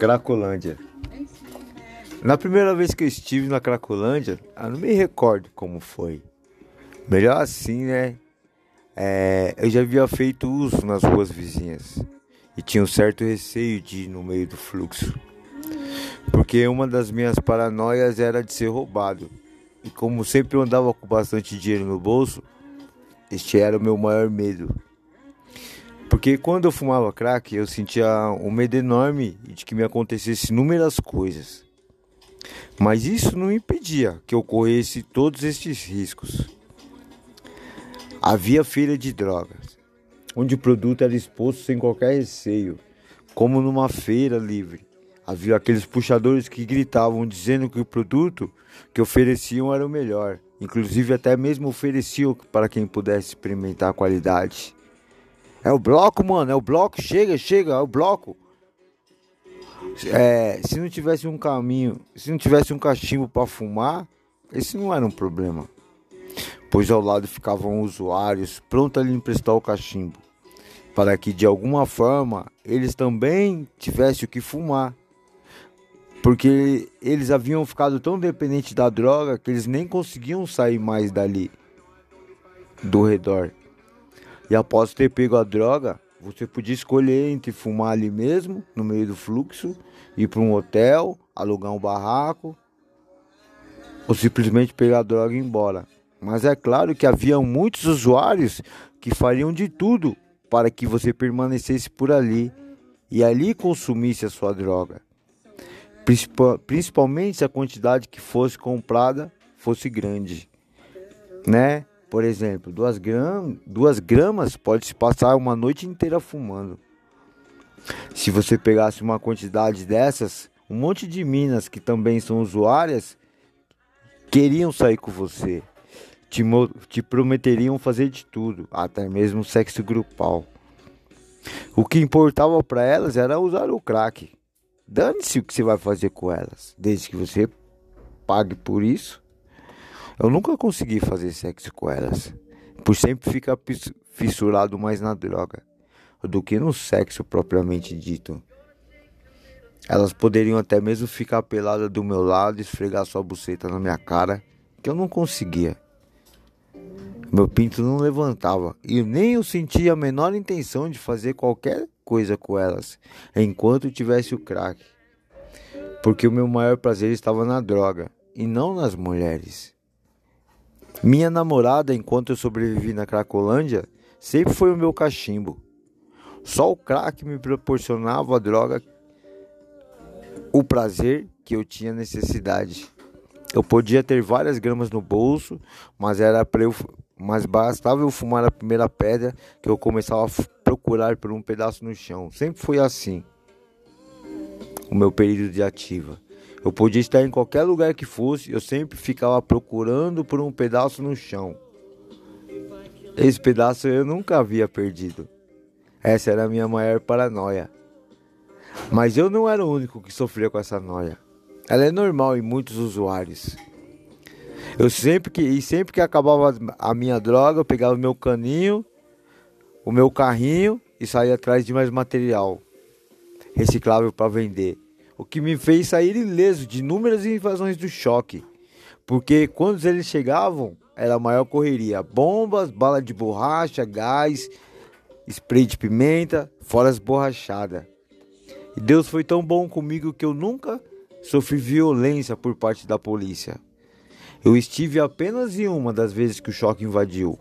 Cracolândia. Na primeira vez que eu estive na Cracolândia, eu não me recordo como foi. Melhor assim, né? É, eu já havia feito uso nas ruas vizinhas e tinha um certo receio de ir no meio do fluxo, porque uma das minhas paranoias era de ser roubado. E como sempre eu andava com bastante dinheiro no bolso, este era o meu maior medo. Porque quando eu fumava crack, eu sentia um medo enorme de que me acontecesse inúmeras coisas. Mas isso não impedia que ocorresse todos estes riscos. Havia feira de drogas, onde o produto era exposto sem qualquer receio, como numa feira livre. Havia aqueles puxadores que gritavam dizendo que o produto que ofereciam era o melhor, inclusive até mesmo ofereciam para quem pudesse experimentar a qualidade. É o bloco, mano. É o bloco. Chega, chega. É o bloco. É, se não tivesse um caminho, se não tivesse um cachimbo para fumar, esse não era um problema. Pois ao lado ficavam usuários prontos a lhe emprestar o cachimbo, para que de alguma forma eles também tivessem o que fumar. Porque eles haviam ficado tão dependentes da droga que eles nem conseguiam sair mais dali, do redor. E após ter pego a droga, você podia escolher entre fumar ali mesmo, no meio do fluxo, ir para um hotel, alugar um barraco, ou simplesmente pegar a droga e ir embora. Mas é claro que havia muitos usuários que fariam de tudo para que você permanecesse por ali e ali consumisse a sua droga. Principalmente se a quantidade que fosse comprada fosse grande, né? Por exemplo, duas, gram, duas gramas pode se passar uma noite inteira fumando. Se você pegasse uma quantidade dessas, um monte de minas que também são usuárias queriam sair com você. Te, te prometeriam fazer de tudo, até mesmo sexo grupal. O que importava para elas era usar o crack. Dane-se o que você vai fazer com elas, desde que você pague por isso eu nunca consegui fazer sexo com elas, por sempre ficar fissurado mais na droga do que no sexo propriamente dito. Elas poderiam até mesmo ficar peladas do meu lado esfregar sua buceta na minha cara, que eu não conseguia. Meu pinto não levantava e nem eu sentia a menor intenção de fazer qualquer coisa com elas enquanto tivesse o crack. Porque o meu maior prazer estava na droga e não nas mulheres. Minha namorada, enquanto eu sobrevivi na Cracolândia, sempre foi o meu cachimbo. Só o crack me proporcionava a droga, o prazer que eu tinha necessidade. Eu podia ter várias gramas no bolso, mas era para eu, mas bastava eu fumar a primeira pedra que eu começava a procurar por um pedaço no chão. Sempre foi assim. O meu período de ativa. Eu podia estar em qualquer lugar que fosse, eu sempre ficava procurando por um pedaço no chão. Esse pedaço eu nunca havia perdido. Essa era a minha maior paranoia. Mas eu não era o único que sofria com essa noia. Ela é normal em muitos usuários. Eu sempre que e sempre que acabava a minha droga, eu pegava o meu caninho, o meu carrinho e saía atrás de mais material reciclável para vender o que me fez sair ileso de inúmeras invasões do choque. Porque quando eles chegavam, era a maior correria: bombas, bala de borracha, gás, spray de pimenta, fora as borrachadas. E Deus foi tão bom comigo que eu nunca sofri violência por parte da polícia. Eu estive apenas em uma das vezes que o choque invadiu.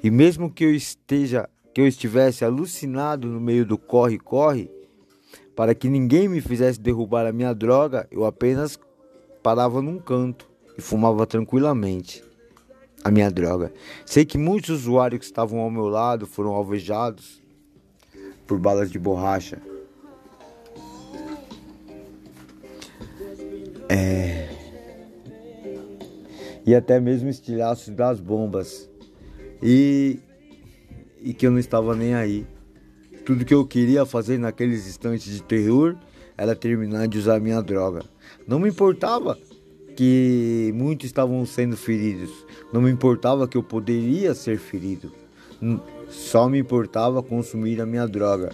E mesmo que eu esteja que eu estivesse alucinado no meio do corre-corre, para que ninguém me fizesse derrubar a minha droga, eu apenas parava num canto e fumava tranquilamente a minha droga. Sei que muitos usuários que estavam ao meu lado foram alvejados por balas de borracha. É... E até mesmo estilhaços das bombas. E... e que eu não estava nem aí. Tudo que eu queria fazer naqueles instantes de terror era terminar de usar minha droga. Não me importava que muitos estavam sendo feridos. Não me importava que eu poderia ser ferido. Só me importava consumir a minha droga.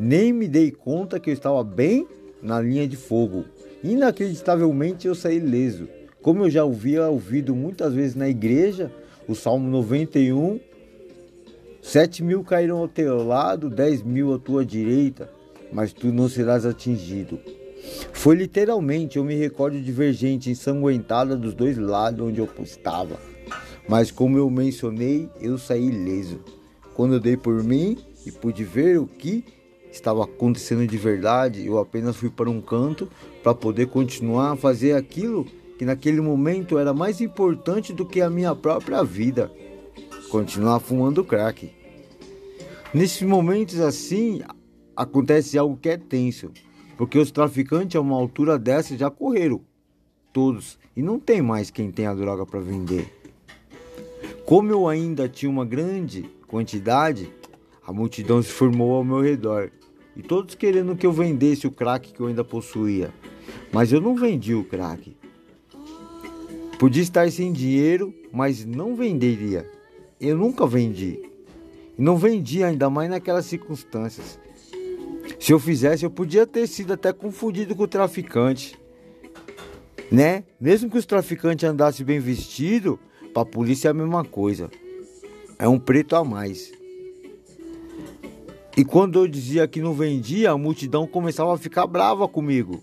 Nem me dei conta que eu estava bem na linha de fogo. Inacreditavelmente eu saí leso. Como eu já havia ouvido muitas vezes na igreja, o Salmo 91, sete mil cairão ao teu lado, dez mil à tua direita, mas tu não serás atingido. Foi literalmente, eu me recordo de ver gente ensanguentada dos dois lados onde eu estava. Mas como eu mencionei, eu saí ileso. Quando eu dei por mim e pude ver o que estava acontecendo de verdade, eu apenas fui para um canto para poder continuar a fazer aquilo que naquele momento era mais importante do que a minha própria vida. Continuar fumando crack. Nesses momentos assim, acontece algo que é tenso, porque os traficantes a uma altura dessa já correram todos e não tem mais quem tem a droga para vender. Como eu ainda tinha uma grande quantidade, a multidão se formou ao meu redor e todos querendo que eu vendesse o crack que eu ainda possuía. Mas eu não vendi o crack. Podia estar sem dinheiro, mas não venderia. Eu nunca vendi. E não vendi ainda mais naquelas circunstâncias. Se eu fizesse, eu podia ter sido até confundido com o traficante. Né? Mesmo que os traficantes andassem bem vestidos, para a polícia é a mesma coisa. É um preto a mais. E quando eu dizia que não vendia, a multidão começava a ficar brava comigo.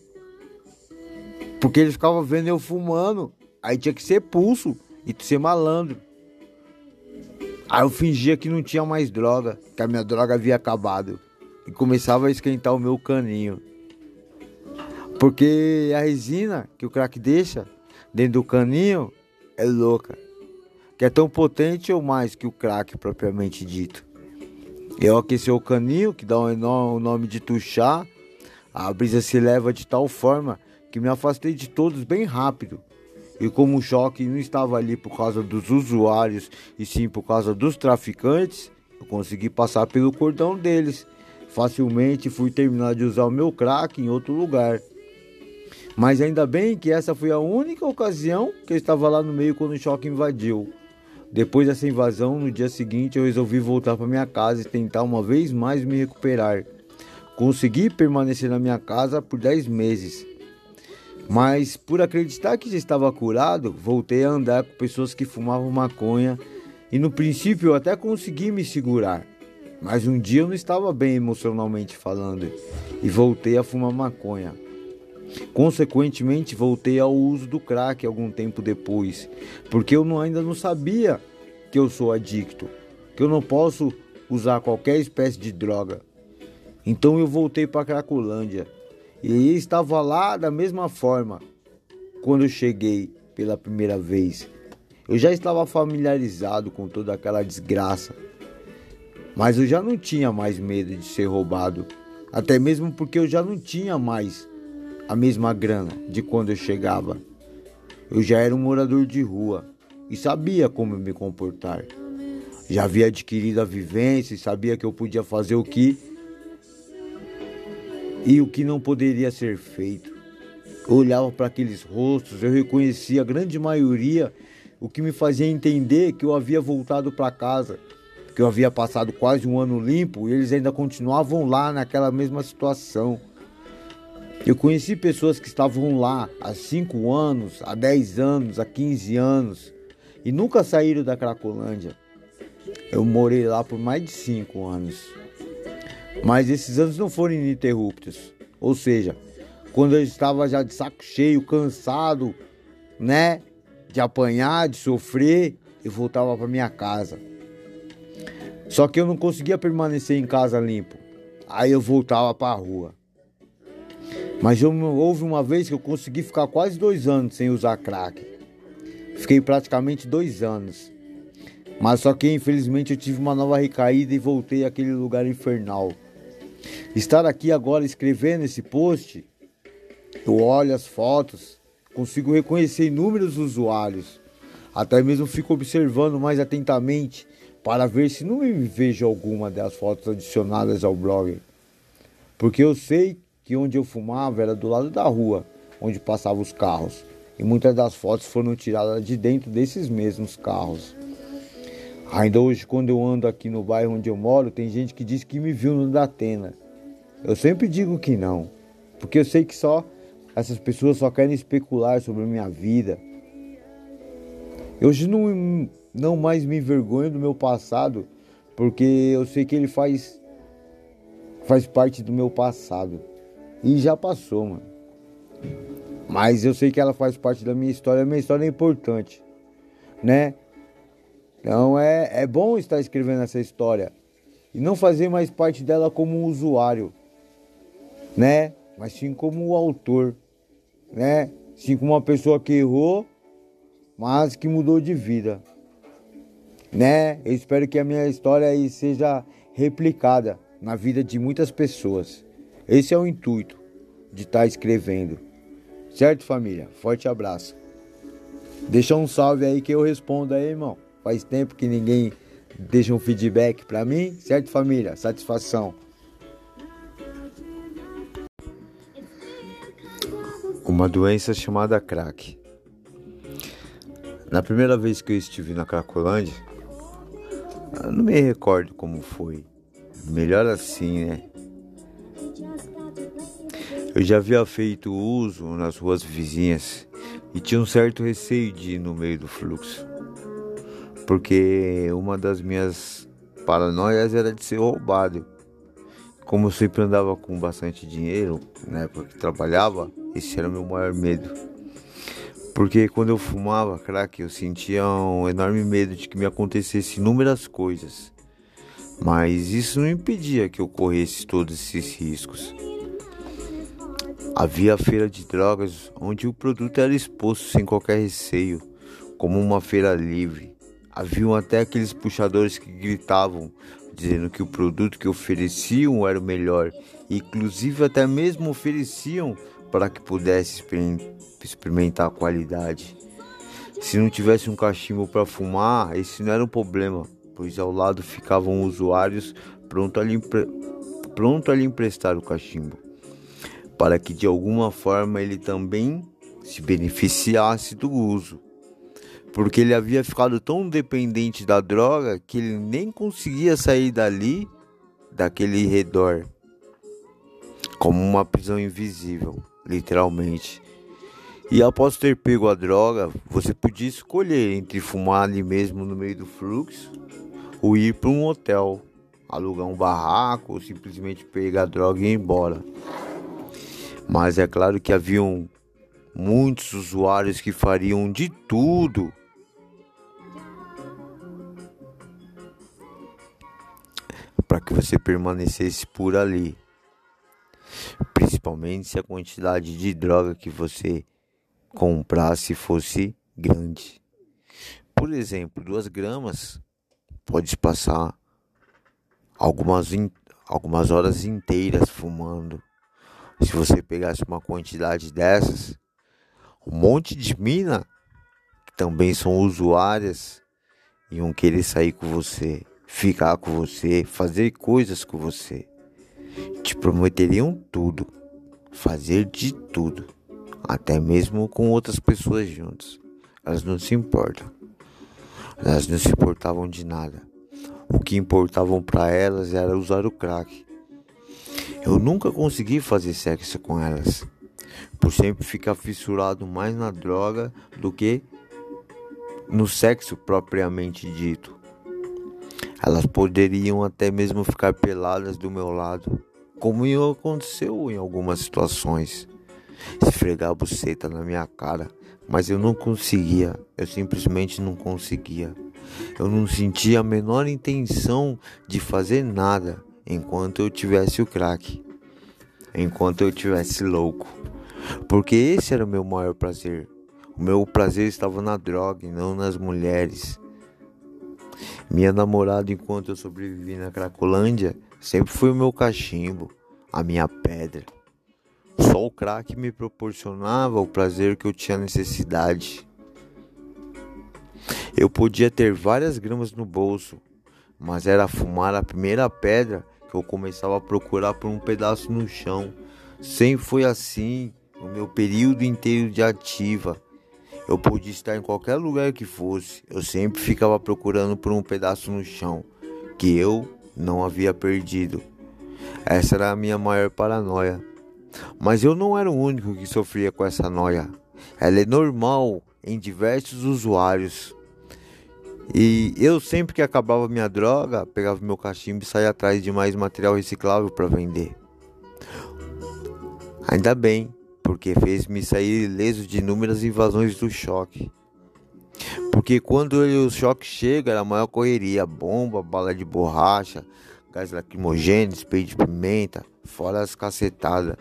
Porque eles ficavam vendo eu fumando. Aí tinha que ser pulso e ser malandro. Aí eu fingia que não tinha mais droga, que a minha droga havia acabado. E começava a esquentar o meu caninho. Porque a resina que o crack deixa dentro do caninho é louca. Que é tão potente ou mais que o crack propriamente dito. Eu aqueci o caninho, que dá o nome de tuchá. A brisa se leva de tal forma que me afastei de todos bem rápido. E como o choque não estava ali por causa dos usuários e sim por causa dos traficantes, eu consegui passar pelo cordão deles. Facilmente fui terminar de usar o meu crack em outro lugar. Mas ainda bem que essa foi a única ocasião que eu estava lá no meio quando o choque invadiu. Depois dessa invasão, no dia seguinte eu resolvi voltar para minha casa e tentar uma vez mais me recuperar. Consegui permanecer na minha casa por 10 meses. Mas por acreditar que já estava curado, voltei a andar com pessoas que fumavam maconha e no princípio eu até consegui me segurar. Mas um dia eu não estava bem emocionalmente falando e voltei a fumar maconha. Consequentemente, voltei ao uso do crack algum tempo depois, porque eu não, ainda não sabia que eu sou adicto, que eu não posso usar qualquer espécie de droga. Então eu voltei para Cracolândia e estava lá da mesma forma quando eu cheguei pela primeira vez. Eu já estava familiarizado com toda aquela desgraça, mas eu já não tinha mais medo de ser roubado, até mesmo porque eu já não tinha mais a mesma grana de quando eu chegava. Eu já era um morador de rua e sabia como me comportar. Já havia adquirido a vivência e sabia que eu podia fazer o que e o que não poderia ser feito. Eu olhava para aqueles rostos, eu reconhecia a grande maioria, o que me fazia entender que eu havia voltado para casa, que eu havia passado quase um ano limpo e eles ainda continuavam lá naquela mesma situação. Eu conheci pessoas que estavam lá há 5 anos, há 10 anos, há 15 anos e nunca saíram da Cracolândia. Eu morei lá por mais de 5 anos. Mas esses anos não foram ininterruptos. Ou seja, quando eu estava já de saco cheio, cansado, né, de apanhar, de sofrer, eu voltava para minha casa. Só que eu não conseguia permanecer em casa limpo. Aí eu voltava para a rua. Mas eu, houve uma vez que eu consegui ficar quase dois anos sem usar crack. Fiquei praticamente dois anos. Mas só que infelizmente eu tive uma nova recaída e voltei àquele lugar infernal. Estar aqui agora escrevendo esse post, eu olho as fotos, consigo reconhecer inúmeros usuários. Até mesmo fico observando mais atentamente para ver se não me vejo alguma das fotos adicionadas ao blog. Porque eu sei que onde eu fumava era do lado da rua, onde passavam os carros. E muitas das fotos foram tiradas de dentro desses mesmos carros. Ainda hoje, quando eu ando aqui no bairro onde eu moro, tem gente que diz que me viu no Datena. Eu sempre digo que não, Porque eu sei que só essas pessoas só querem especular sobre a minha vida. Eu hoje não, não mais me envergonho do meu passado, porque eu sei que ele faz faz parte do meu passado. E já passou, mano. Mas eu sei que ela faz parte da minha história, a minha história é importante, né? Então é, é bom estar escrevendo essa história e não fazer mais parte dela como um usuário, né? Mas sim como o autor, né? Sim como uma pessoa que errou, mas que mudou de vida, né? Eu espero que a minha história aí seja replicada na vida de muitas pessoas. Esse é o intuito de estar escrevendo. Certo, família? Forte abraço. Deixa um salve aí que eu respondo aí, irmão. Faz tempo que ninguém deixa um feedback para mim, certo, família? Satisfação. Uma doença chamada crack. Na primeira vez que eu estive na Cracolândia, não me recordo como foi. Melhor assim, né? Eu já havia feito uso nas ruas vizinhas e tinha um certo receio de ir no meio do fluxo. Porque uma das minhas paranoias era de ser roubado. Como eu sempre andava com bastante dinheiro, né, porque trabalhava, esse era o meu maior medo. Porque quando eu fumava crack, eu sentia um enorme medo de que me acontecesse inúmeras coisas. Mas isso não impedia que eu corresse todos esses riscos. Havia a feira de drogas onde o produto era exposto sem qualquer receio, como uma feira livre. Haviam até aqueles puxadores que gritavam, dizendo que o produto que ofereciam era o melhor, inclusive até mesmo ofereciam para que pudesse experimentar a qualidade. Se não tivesse um cachimbo para fumar, esse não era um problema, pois ao lado ficavam usuários prontos a lhe, pronto a lhe emprestar o cachimbo para que de alguma forma ele também se beneficiasse do uso. Porque ele havia ficado tão dependente da droga que ele nem conseguia sair dali, daquele redor, como uma prisão invisível, literalmente. E após ter pego a droga, você podia escolher entre fumar ali mesmo no meio do fluxo ou ir para um hotel, alugar um barraco ou simplesmente pegar a droga e ir embora. Mas é claro que haviam muitos usuários que fariam de tudo para que você permanecesse por ali. Principalmente se a quantidade de droga que você comprasse fosse grande. Por exemplo, duas gramas pode passar algumas, algumas horas inteiras fumando se você pegasse uma quantidade dessas, um monte de mina que também são usuárias iam querer sair com você, ficar com você, fazer coisas com você. Te prometeriam tudo, fazer de tudo, até mesmo com outras pessoas juntos. Elas não se importam. Elas não se importavam de nada. O que importavam para elas era usar o crack eu nunca consegui fazer sexo com elas, por sempre ficar fissurado mais na droga do que no sexo propriamente dito. Elas poderiam até mesmo ficar peladas do meu lado, como aconteceu em algumas situações. Esfregar a buceta na minha cara, mas eu não conseguia, eu simplesmente não conseguia. Eu não sentia a menor intenção de fazer nada enquanto eu tivesse o crack, enquanto eu tivesse louco, porque esse era o meu maior prazer. O meu prazer estava na droga e não nas mulheres. Minha namorada, enquanto eu sobrevivi na Cracolândia, sempre foi o meu cachimbo, a minha pedra. Só o crack me proporcionava o prazer que eu tinha necessidade. Eu podia ter várias gramas no bolso, mas era fumar a primeira pedra que eu começava a procurar por um pedaço no chão. Sempre foi assim o meu período inteiro de ativa. Eu podia estar em qualquer lugar que fosse, eu sempre ficava procurando por um pedaço no chão que eu não havia perdido. Essa era a minha maior paranoia. Mas eu não era o único que sofria com essa noia. Ela é normal em diversos usuários. E eu sempre que acabava minha droga, pegava meu cachimbo e saía atrás de mais material reciclável para vender. Ainda bem, porque fez-me sair ileso de inúmeras invasões do choque. Porque quando o choque chega, era a maior correria, bomba, bala de borracha, gás lacrimogêneo, spray de pimenta, fora as cacetadas.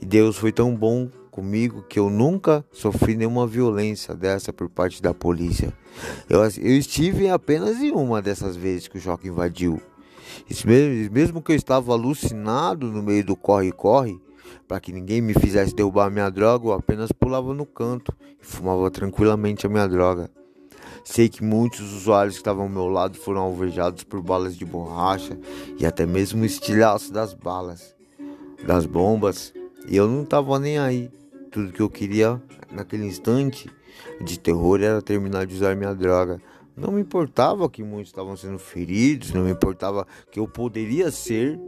E Deus foi tão bom comigo que eu nunca sofri nenhuma violência dessa por parte da polícia. Eu, eu estive apenas em uma dessas vezes que o choque invadiu. Mesmo, mesmo que eu estava alucinado no meio do corre-corre, para que ninguém me fizesse derrubar minha droga, eu apenas pulava no canto e fumava tranquilamente a minha droga. Sei que muitos usuários que estavam ao meu lado foram alvejados por balas de borracha e até mesmo estilhaço das balas, das bombas, e eu não estava nem aí. Tudo que eu queria naquele instante de terror era terminar de usar minha droga. Não me importava que muitos estavam sendo feridos, não me importava que eu poderia ser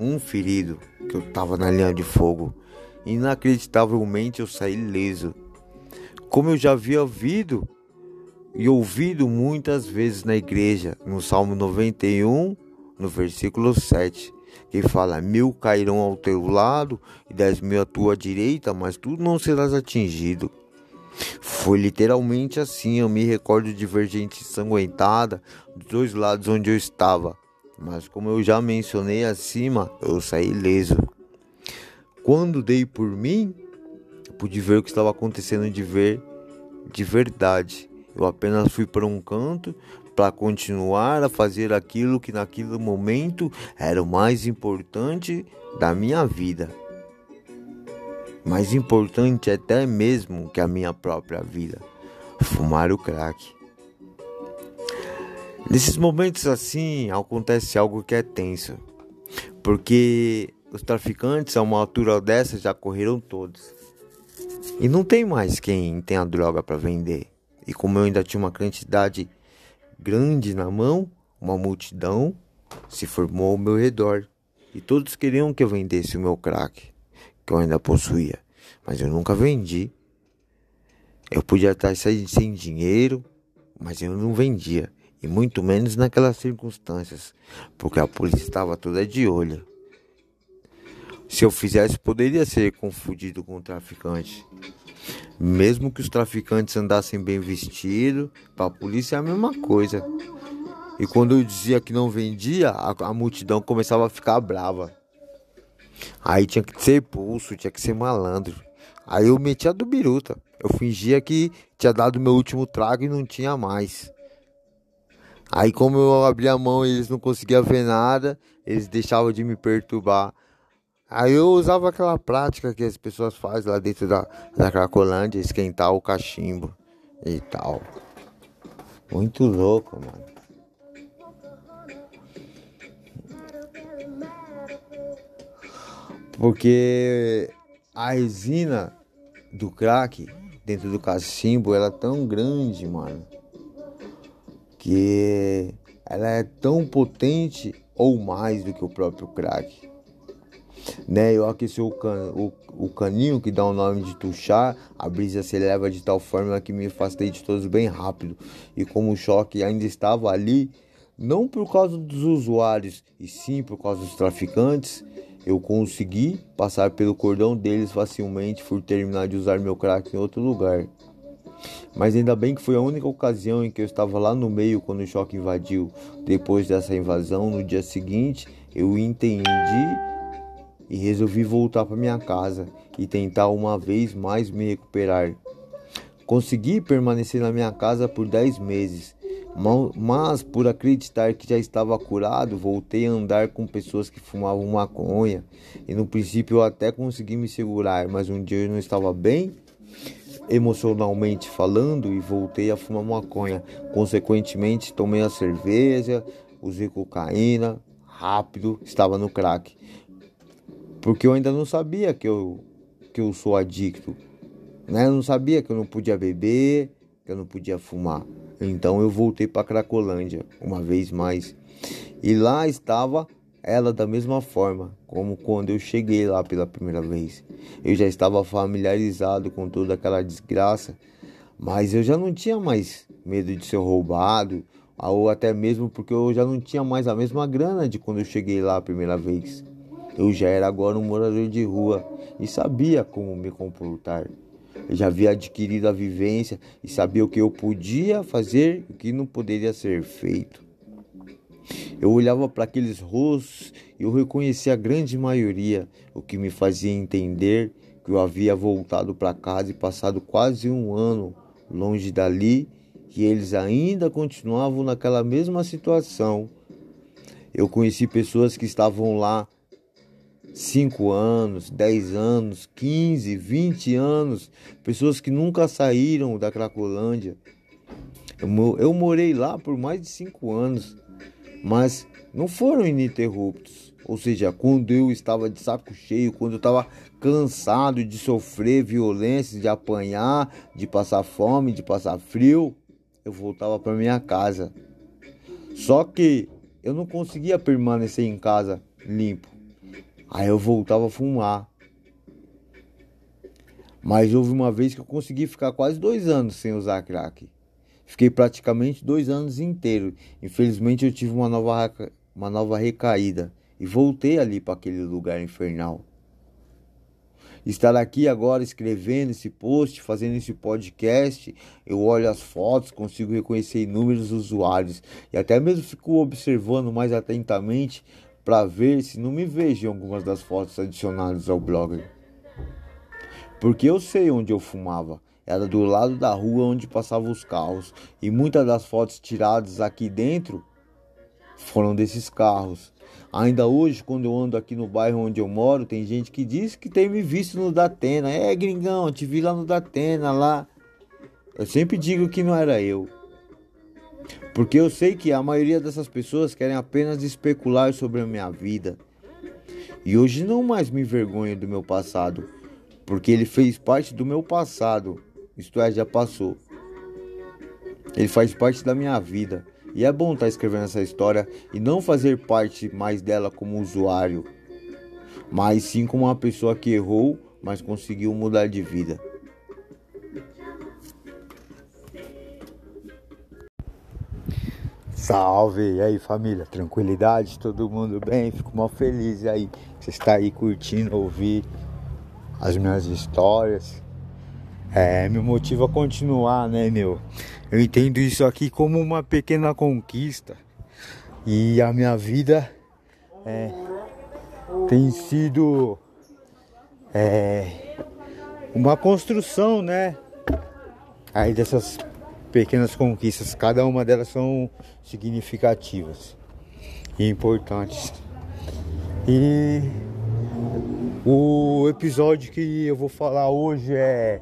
um ferido, que eu estava na linha de fogo. Inacreditavelmente eu saí leso. Como eu já havia ouvido e ouvido muitas vezes na igreja, no Salmo 91, no versículo 7 que fala: Mil cairão ao teu lado e dez mil à tua direita, mas tu não serás atingido. Foi literalmente assim. Eu me recordo de ver gente ensanguentada dos dois lados onde eu estava, mas como eu já mencionei acima, eu saí ileso. Quando dei por mim, pude ver o que estava acontecendo de ver de verdade. Eu apenas fui para um canto para continuar a fazer aquilo que naquele momento era o mais importante da minha vida. Mais importante até mesmo que a minha própria vida, fumar o crack. Nesses momentos assim acontece algo que é tenso, porque os traficantes a uma altura dessa já correram todos. E não tem mais quem tem a droga para vender. E como eu ainda tinha uma quantidade grande na mão, uma multidão se formou ao meu redor e todos queriam que eu vendesse o meu crack, que eu ainda possuía, mas eu nunca vendi. Eu podia estar sem dinheiro, mas eu não vendia, e muito menos naquelas circunstâncias, porque a polícia estava toda de olho. Se eu fizesse, poderia ser confundido com um traficante. Mesmo que os traficantes andassem bem vestidos, para a polícia é a mesma coisa. E quando eu dizia que não vendia, a, a multidão começava a ficar brava. Aí tinha que ser pulso, tinha que ser malandro. Aí eu metia do biruta. Eu fingia que tinha dado meu último trago e não tinha mais. Aí como eu abria a mão e eles não conseguiam ver nada, eles deixavam de me perturbar. Aí eu usava aquela prática que as pessoas fazem lá dentro da, da Cracolândia, esquentar o cachimbo e tal. Muito louco, mano. Porque a resina do crack dentro do cachimbo ela é tão grande, mano, que ela é tão potente ou mais do que o próprio crack né? Eu aqueci o, can, o, o caninho que dá o nome de tuchar, a brisa se eleva de tal forma que me afastei de todos bem rápido. E como o choque ainda estava ali, não por causa dos usuários, e sim por causa dos traficantes, eu consegui passar pelo cordão deles facilmente por terminar de usar meu crack em outro lugar. Mas ainda bem que foi a única ocasião em que eu estava lá no meio quando o choque invadiu. Depois dessa invasão, no dia seguinte, eu entendi e resolvi voltar para minha casa e tentar uma vez mais me recuperar. Consegui permanecer na minha casa por 10 meses, mas por acreditar que já estava curado, voltei a andar com pessoas que fumavam maconha. E no princípio eu até consegui me segurar, mas um dia eu não estava bem emocionalmente falando e voltei a fumar maconha. Consequentemente, tomei a cerveja, usei cocaína, rápido, estava no crack. Porque eu ainda não sabia que eu, que eu sou adicto. Né? Eu não sabia que eu não podia beber, que eu não podia fumar. Então eu voltei para Cracolândia uma vez mais. E lá estava ela da mesma forma como quando eu cheguei lá pela primeira vez. Eu já estava familiarizado com toda aquela desgraça, mas eu já não tinha mais medo de ser roubado, ou até mesmo porque eu já não tinha mais a mesma grana de quando eu cheguei lá a primeira vez. Eu já era agora um morador de rua e sabia como me comportar. Eu já havia adquirido a vivência e sabia o que eu podia fazer e o que não poderia ser feito. Eu olhava para aqueles rostos e eu reconhecia a grande maioria, o que me fazia entender que eu havia voltado para casa e passado quase um ano longe dali e eles ainda continuavam naquela mesma situação. Eu conheci pessoas que estavam lá 5 anos, 10 anos, 15, 20 anos, pessoas que nunca saíram da Cracolândia. Eu, morei lá por mais de 5 anos, mas não foram ininterruptos. Ou seja, quando eu estava de saco cheio, quando eu estava cansado de sofrer violências, de apanhar, de passar fome, de passar frio, eu voltava para minha casa. Só que eu não conseguia permanecer em casa limpo. Aí eu voltava a fumar. Mas houve uma vez que eu consegui ficar quase dois anos sem usar crack. Fiquei praticamente dois anos inteiros. Infelizmente eu tive uma nova, uma nova recaída e voltei ali para aquele lugar infernal. Estar aqui agora escrevendo esse post, fazendo esse podcast, eu olho as fotos, consigo reconhecer inúmeros usuários e até mesmo fico observando mais atentamente para ver se não me vejo em algumas das fotos adicionadas ao blog. Porque eu sei onde eu fumava. Era do lado da rua onde passavam os carros. E muitas das fotos tiradas aqui dentro foram desses carros. Ainda hoje, quando eu ando aqui no bairro onde eu moro, tem gente que diz que tem me visto no Datena. É, gringão, te vi lá no Datena, lá. Eu sempre digo que não era eu. Porque eu sei que a maioria dessas pessoas querem apenas especular sobre a minha vida. E hoje não mais me envergonho do meu passado, porque ele fez parte do meu passado, isto é, já passou. Ele faz parte da minha vida. E é bom estar escrevendo essa história e não fazer parte mais dela como usuário, mas sim como uma pessoa que errou, mas conseguiu mudar de vida. Salve! E aí família, tranquilidade? Todo mundo bem? Fico mal feliz aí você está aí curtindo, ouvir as minhas histórias. É, me motiva a continuar, né, meu? Eu entendo isso aqui como uma pequena conquista. E a minha vida é, tem sido é, uma construção, né? Aí dessas pequenas conquistas, cada uma delas são significativas e importantes. E o episódio que eu vou falar hoje é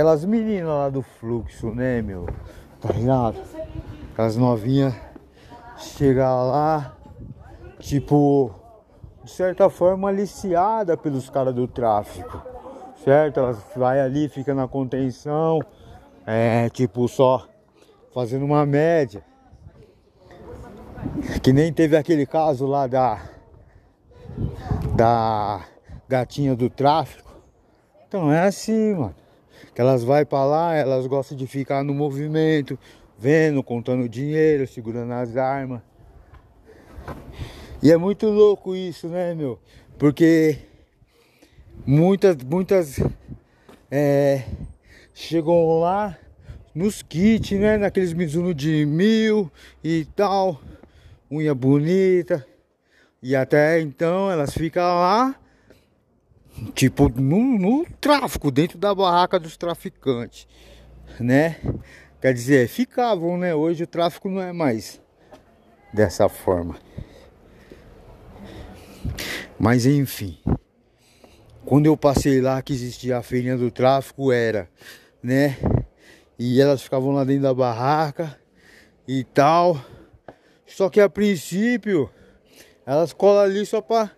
aquelas meninas lá do fluxo, né, meu? Tá ligado? Aquelas novinhas chegar lá, tipo, de certa forma aliciada pelos caras do tráfico, certo? Elas vai ali, fica na contenção, é tipo só fazendo uma média. Que nem teve aquele caso lá da da gatinha do tráfico. Então é assim, mano. Que elas vai para lá, elas gostam de ficar no movimento, vendo, contando dinheiro, segurando as armas. E é muito louco isso, né, meu? Porque muitas, muitas é, chegam lá nos kits, né? Naqueles Mizuno de mil e tal, unha bonita. E até então elas ficam lá, tipo, no, no tráfico, dentro da barraca dos traficantes, né? Quer dizer, ficavam, né? Hoje o tráfico não é mais dessa forma. Mas enfim, quando eu passei lá que existia a feirinha do tráfico, era, né? E elas ficavam lá dentro da barraca e tal. Só que a princípio elas colam ali só pra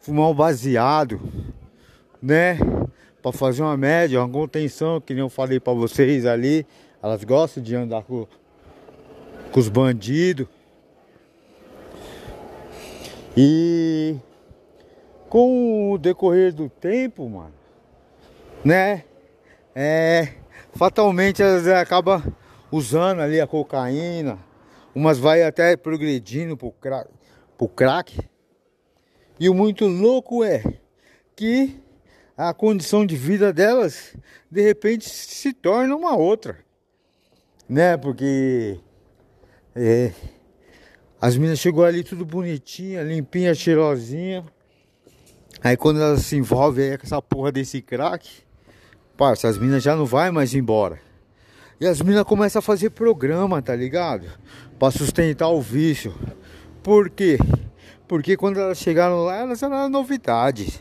fumar um baseado, né? Pra fazer uma média, uma contenção, que nem eu falei pra vocês ali. Elas gostam de andar com, com os bandidos. E com o decorrer do tempo, mano, né? É, fatalmente elas acabam usando ali a cocaína, umas vai até progredindo pro crack, pro crack. E o muito louco é que a condição de vida delas de repente se torna uma outra, né? Porque é, as minas chegou ali tudo bonitinha, limpinha, cheirosinha. Aí quando elas se envolvem com essa porra desse crack, parça, as minas já não vai mais embora. E as minas começam a fazer programa, tá ligado? Pra sustentar o vício. Por quê? Porque quando elas chegaram lá, elas eram novidade.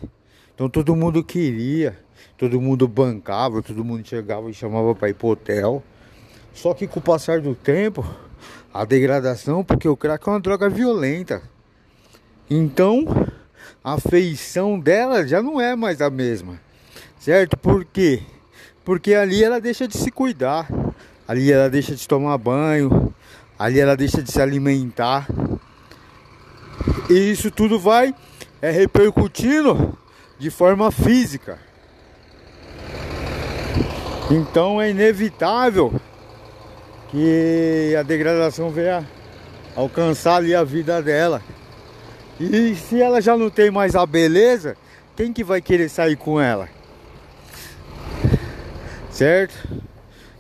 Então todo mundo queria, todo mundo bancava, todo mundo chegava e chamava para ir pro hotel. Só que com o passar do tempo, a degradação, porque o crack é uma droga violenta. Então, a feição dela já não é mais a mesma. Certo? Por quê? Porque ali ela deixa de se cuidar. Ali ela deixa de tomar banho. Ali ela deixa de se alimentar. E isso tudo vai é, repercutindo de forma física. Então é inevitável que a degradação venha alcançar ali a vida dela. E se ela já não tem mais a beleza, quem que vai querer sair com ela? Certo?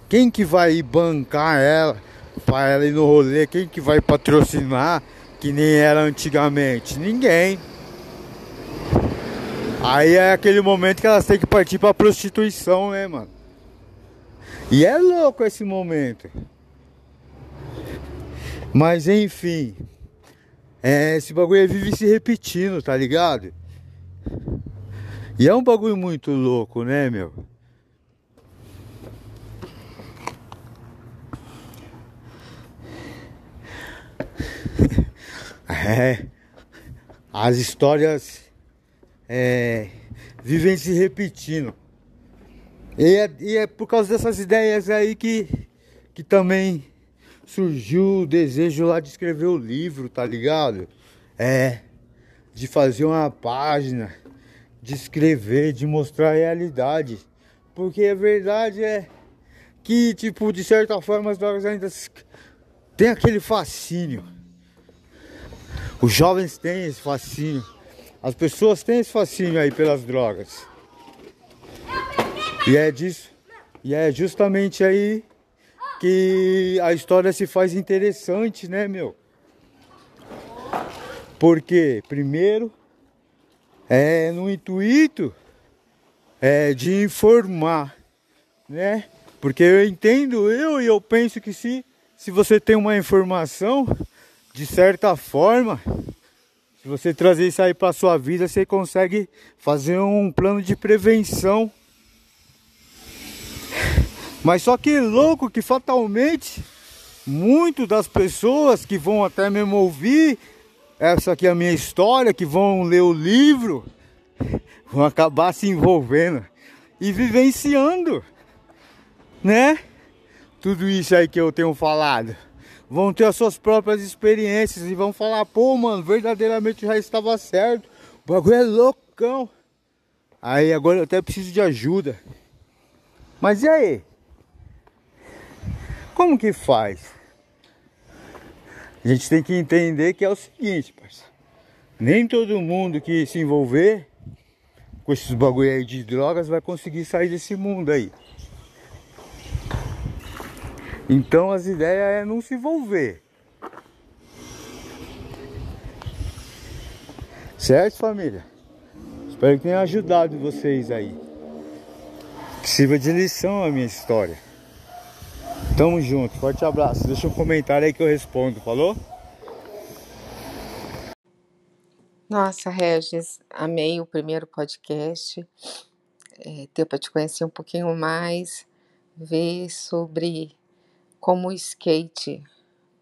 Quem que vai bancar ela para ela ir no rolê? Quem que vai patrocinar que nem era antigamente? Ninguém. Aí é aquele momento que elas têm que partir pra prostituição, né, mano? E é louco esse momento. Mas enfim. É, esse bagulho vive se repetindo, tá ligado? E é um bagulho muito louco, né, meu? É, as histórias é, vivem se repetindo. E é, e é, por causa dessas ideias aí que, que também surgiu o desejo lá de escrever o livro, tá ligado? É, de fazer uma página, de escrever, de mostrar a realidade. Porque a verdade é que, tipo, de certa forma as drogas ainda tem aquele fascínio. Os jovens têm esse fascínio. As pessoas têm esse fascínio aí pelas drogas. E é disso. E é justamente aí que a história se faz interessante, né, meu? Porque, primeiro, é no intuito é, de informar, né? Porque eu entendo eu e eu penso que se, se você tem uma informação, de certa forma, se você trazer isso aí para sua vida, você consegue fazer um plano de prevenção. Mas só que louco que fatalmente muito das pessoas que vão até mesmo ouvir essa aqui é a minha história, que vão ler o livro, vão acabar se envolvendo e vivenciando, né? Tudo isso aí que eu tenho falado vão ter as suas próprias experiências e vão falar, pô, mano, verdadeiramente já estava certo. O bagulho é loucão. Aí agora eu até preciso de ajuda. Mas e aí? Como que faz? A gente tem que entender que é o seguinte, parceiro. Nem todo mundo que se envolver com esses bagulho aí de drogas vai conseguir sair desse mundo aí. Então as ideias é não se envolver. Certo, família? Espero que tenha ajudado vocês aí. Que sirva de lição a minha história. Tamo junto, forte abraço. Deixa um comentário aí que eu respondo, falou? Nossa, Regis, amei o primeiro podcast. É, ter para te conhecer um pouquinho mais, ver sobre como o skate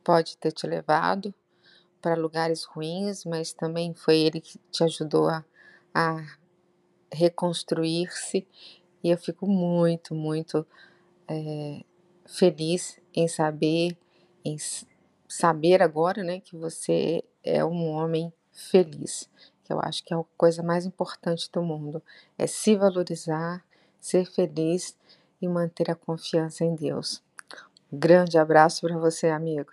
pode ter te levado para lugares ruins, mas também foi ele que te ajudou a, a reconstruir-se. E eu fico muito, muito é, feliz em saber, em saber agora, né, que você é um homem feliz, que eu acho que é a coisa mais importante do mundo, é se valorizar, ser feliz e manter a confiança em Deus. Grande abraço para você, amigo.